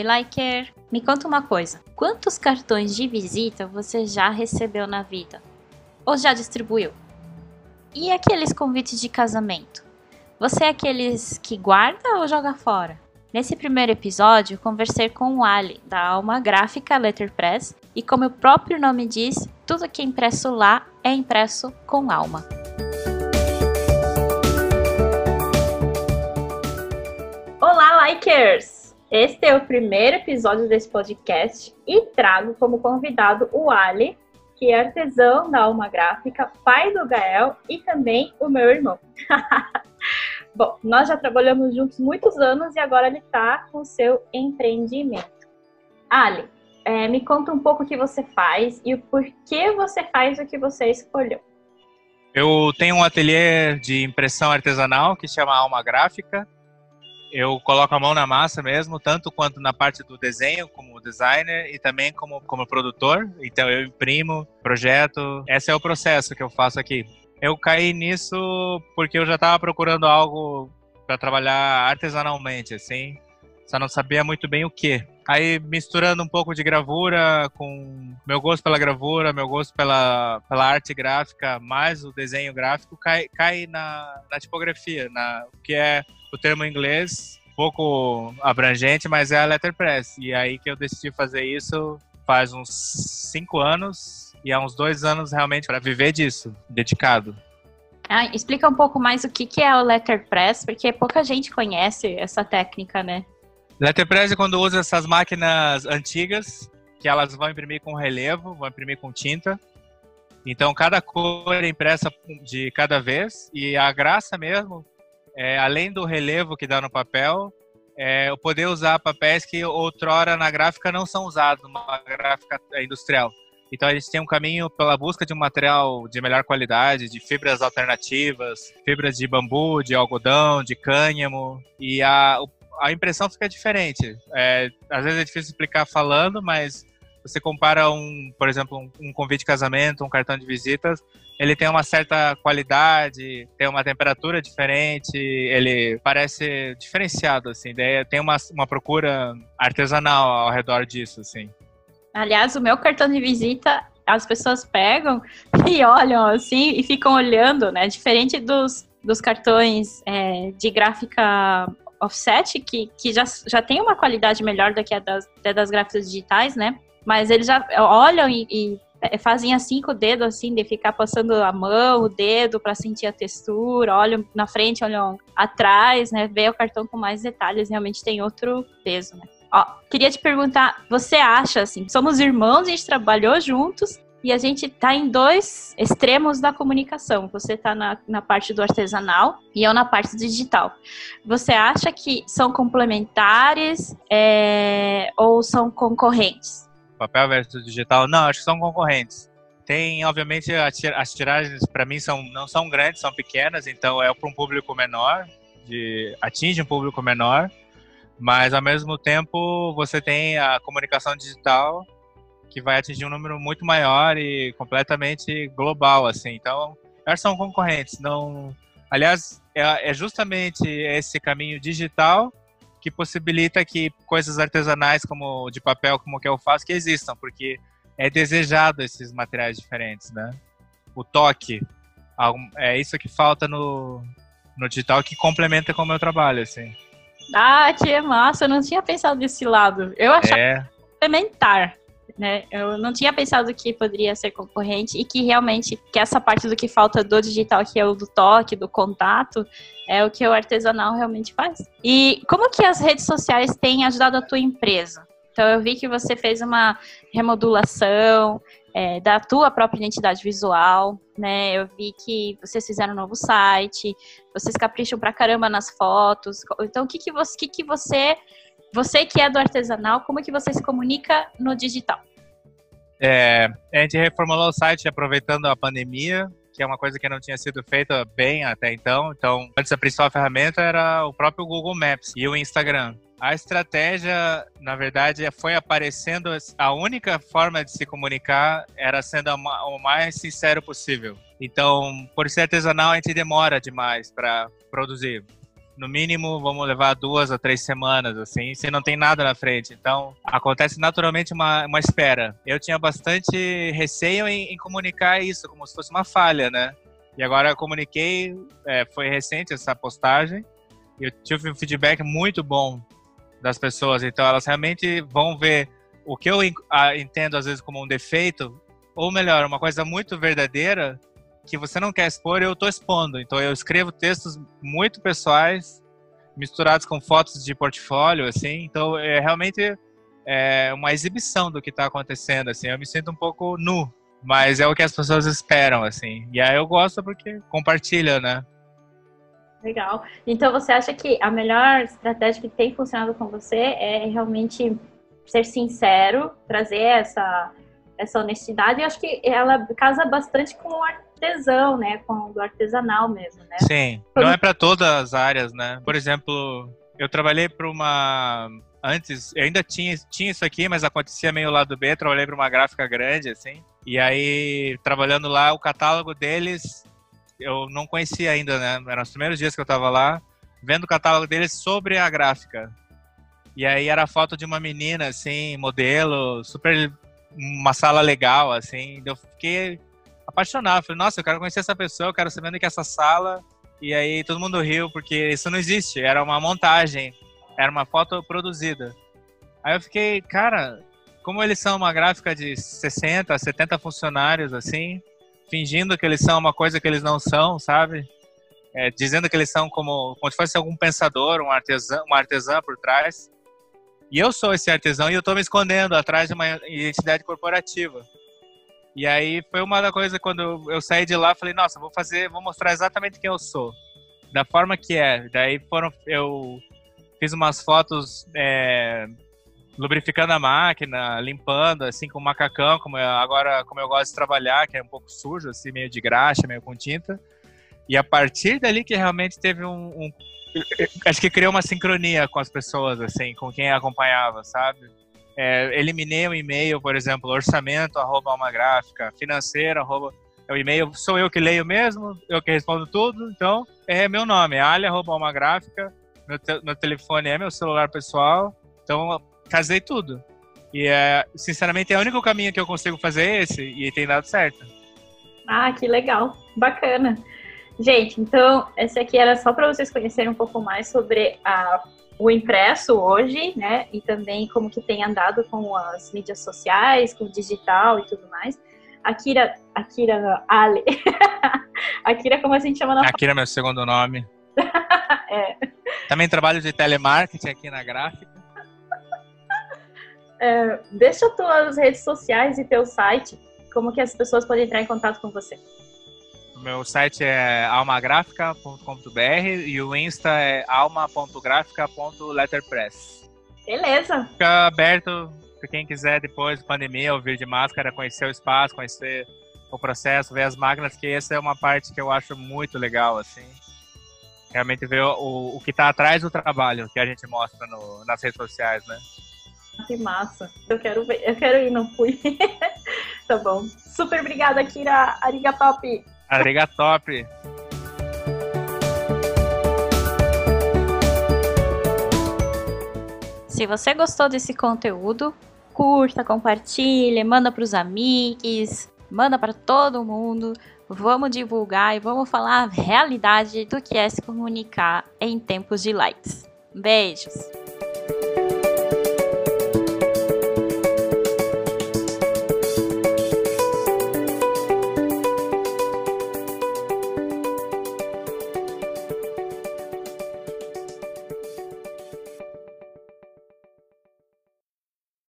Oi, Liker! Me conta uma coisa: quantos cartões de visita você já recebeu na vida? Ou já distribuiu? E aqueles convites de casamento? Você é aqueles que guarda ou joga fora? Nesse primeiro episódio, conversei com o Ali, da Alma Gráfica Letterpress, e como o próprio nome diz, tudo que é impresso lá é impresso com alma. Olá, Likers! Este é o primeiro episódio desse podcast e trago como convidado o Ali, que é artesão da Alma Gráfica, pai do Gael e também o meu irmão. Bom, nós já trabalhamos juntos muitos anos e agora ele está com seu empreendimento. Ali, é, me conta um pouco o que você faz e o porquê você faz o que você escolheu. Eu tenho um ateliê de impressão artesanal que chama Alma Gráfica eu coloco a mão na massa mesmo, tanto quanto na parte do desenho, como designer, e também como, como produtor. Então eu imprimo, projeto. Esse é o processo que eu faço aqui. Eu caí nisso porque eu já estava procurando algo para trabalhar artesanalmente, assim. Só não sabia muito bem o que. Aí misturando um pouco de gravura com meu gosto pela gravura, meu gosto pela, pela arte gráfica, mais o desenho gráfico, cai, cai na, na tipografia, na, que é o termo em inglês, um pouco abrangente, mas é a letterpress. E aí que eu decidi fazer isso faz uns cinco anos e há uns dois anos realmente para viver disso, dedicado. Ah, explica um pouco mais o que, que é o letterpress, porque pouca gente conhece essa técnica, né? Letterpress é quando usa essas máquinas antigas, que elas vão imprimir com relevo, vão imprimir com tinta. Então cada cor é impressa de cada vez e a graça mesmo é, além do relevo que dá no papel, é, eu poder usar papéis que outrora na gráfica não são usados, numa gráfica industrial. Então a gente tem um caminho pela busca de um material de melhor qualidade, de fibras alternativas, fibras de bambu, de algodão, de cânhamo, e a, a impressão fica diferente. É, às vezes é difícil explicar falando, mas você compara um, por exemplo, um, um, convite de casamento, um cartão de visitas, ele tem uma certa qualidade, tem uma temperatura diferente, ele parece diferenciado, assim, daí tem uma, uma procura artesanal ao redor disso, assim. Aliás, o meu cartão de visita, as pessoas pegam e olham assim e ficam olhando, né? Diferente dos, dos cartões é, de gráfica offset, que, que já, já tem uma qualidade melhor do que a das, das gráficas digitais, né? Mas eles já olham e, e é, fazem assim com o dedo, assim, de ficar passando a mão, o dedo para sentir a textura, olham na frente, olham atrás, né? Ver o cartão com mais detalhes, realmente tem outro peso, né? Ó, queria te perguntar, você acha, assim, somos irmãos, a gente trabalhou juntos, e a gente está em dois extremos da comunicação. Você está na, na parte do artesanal e eu na parte digital. Você acha que são complementares é, ou são concorrentes? papel versus digital? Não, acho que são concorrentes. Tem, obviamente, as tiragens para mim são não são grandes, são pequenas, então é para um público menor, de atinge um público menor, mas ao mesmo tempo você tem a comunicação digital que vai atingir um número muito maior e completamente global, assim. Então, elas são concorrentes. Não, aliás, é, é justamente esse caminho digital que possibilita que coisas artesanais como de papel, como que eu faço, que existam, porque é desejado esses materiais diferentes, né? O toque, é isso que falta no, no digital que complementa com o meu trabalho, assim. Ah, que massa, eu não tinha pensado desse lado. Eu achava é... complementar né? Eu não tinha pensado que poderia ser concorrente e que realmente que essa parte do que falta do digital, que é o do toque, do contato, é o que o artesanal realmente faz. E como que as redes sociais têm ajudado a tua empresa? Então eu vi que você fez uma remodulação é, da tua própria identidade visual, né? Eu vi que vocês fizeram um novo site, vocês capricham pra caramba nas fotos. Então o que que você, que que você você que é do artesanal, como que você se comunica no digital? É, a gente reformulou o site aproveitando a pandemia, que é uma coisa que não tinha sido feita bem até então. Então, antes a principal ferramenta era o próprio Google Maps e o Instagram. A estratégia, na verdade, foi aparecendo. A única forma de se comunicar era sendo o mais sincero possível. Então, por ser artesanal, a gente demora demais para produzir no mínimo vamos levar duas a três semanas, assim, se não tem nada na frente. Então, acontece naturalmente uma, uma espera. Eu tinha bastante receio em, em comunicar isso, como se fosse uma falha, né? E agora eu comuniquei, é, foi recente essa postagem, e eu tive um feedback muito bom das pessoas. Então, elas realmente vão ver o que eu entendo às vezes como um defeito, ou melhor, uma coisa muito verdadeira que você não quer expor, eu estou expondo. Então eu escrevo textos muito pessoais, misturados com fotos de portfólio, assim. Então é realmente é uma exibição do que está acontecendo, assim. Eu me sinto um pouco nu, mas é o que as pessoas esperam, assim. E aí eu gosto porque compartilha, né? Legal. Então você acha que a melhor estratégia que tem funcionado com você é realmente ser sincero, trazer essa essa honestidade, eu acho que ela casa bastante com o artesão, né? Com o artesanal mesmo, né? Sim, não é para todas as áreas, né? Por exemplo, eu trabalhei para uma antes, eu ainda tinha, tinha isso aqui, mas acontecia meio lado B, trabalhei para uma gráfica grande, assim. E aí, trabalhando lá, o catálogo deles, eu não conhecia ainda, né? Eram os primeiros dias que eu estava lá, vendo o catálogo deles sobre a gráfica. E aí era a foto de uma menina, assim, modelo, super uma sala legal, assim. Eu fiquei apaixonado. Falei, nossa, eu quero conhecer essa pessoa, eu quero saber onde é é essa sala. E aí todo mundo riu, porque isso não existe. Era uma montagem, era uma foto produzida. Aí eu fiquei, cara, como eles são uma gráfica de 60, 70 funcionários, assim, fingindo que eles são uma coisa que eles não são, sabe? É, dizendo que eles são como, como se fosse algum pensador, um artesão, uma artesã por trás. E eu sou esse artesão e eu estou me escondendo atrás de uma identidade corporativa. E aí foi uma da coisa quando eu saí de lá, falei, nossa, vou fazer, vou mostrar exatamente quem eu sou, da forma que é. Daí foram, eu fiz umas fotos é, lubrificando a máquina, limpando, assim, com macacão, como eu, agora como eu gosto de trabalhar, que é um pouco sujo, assim, meio de graxa, meio com tinta. E a partir dali que realmente teve um, um acho que criou uma sincronia com as pessoas, assim, com quem acompanhava, sabe? É, eliminei o e-mail, por exemplo, orçamento, arroba uma gráfica, financeiro, arroba... O e-mail sou eu que leio mesmo, eu que respondo tudo, então é meu nome, é ali, arroba uma gráfica, meu, te, meu telefone é meu celular pessoal, então casei tudo. E, é, sinceramente, é o único caminho que eu consigo fazer esse, e tem dado certo. Ah, que legal, bacana. Gente, então, esse aqui era só para vocês conhecerem um pouco mais sobre a, o impresso hoje, né? E também como que tem andado com as mídias sociais, com o digital e tudo mais. Akira, Akira, Ali. Akira, como a gente chama na Akira é meu segundo nome. é. Também trabalho de telemarketing aqui na gráfica. É, deixa tuas redes sociais e teu site, como que as pessoas podem entrar em contato com você. Meu site é almagrafica.com.br e o Insta é alma.grafica.letterpress. Beleza. Fica aberto para quem quiser depois da pandemia ouvir de máscara, conhecer o espaço, conhecer o processo, ver as máquinas, que essa é uma parte que eu acho muito legal, assim. Realmente ver o, o que está atrás do trabalho que a gente mostra no, nas redes sociais, né? Que massa. Eu quero ver, eu quero ir, não fui. tá bom. Super obrigada, Kira. Arigatop. Arigatop. Se você gostou desse conteúdo, curta, compartilhe, manda para os amigos, manda para todo mundo. Vamos divulgar e vamos falar a realidade do que é se comunicar em tempos de likes. Beijos!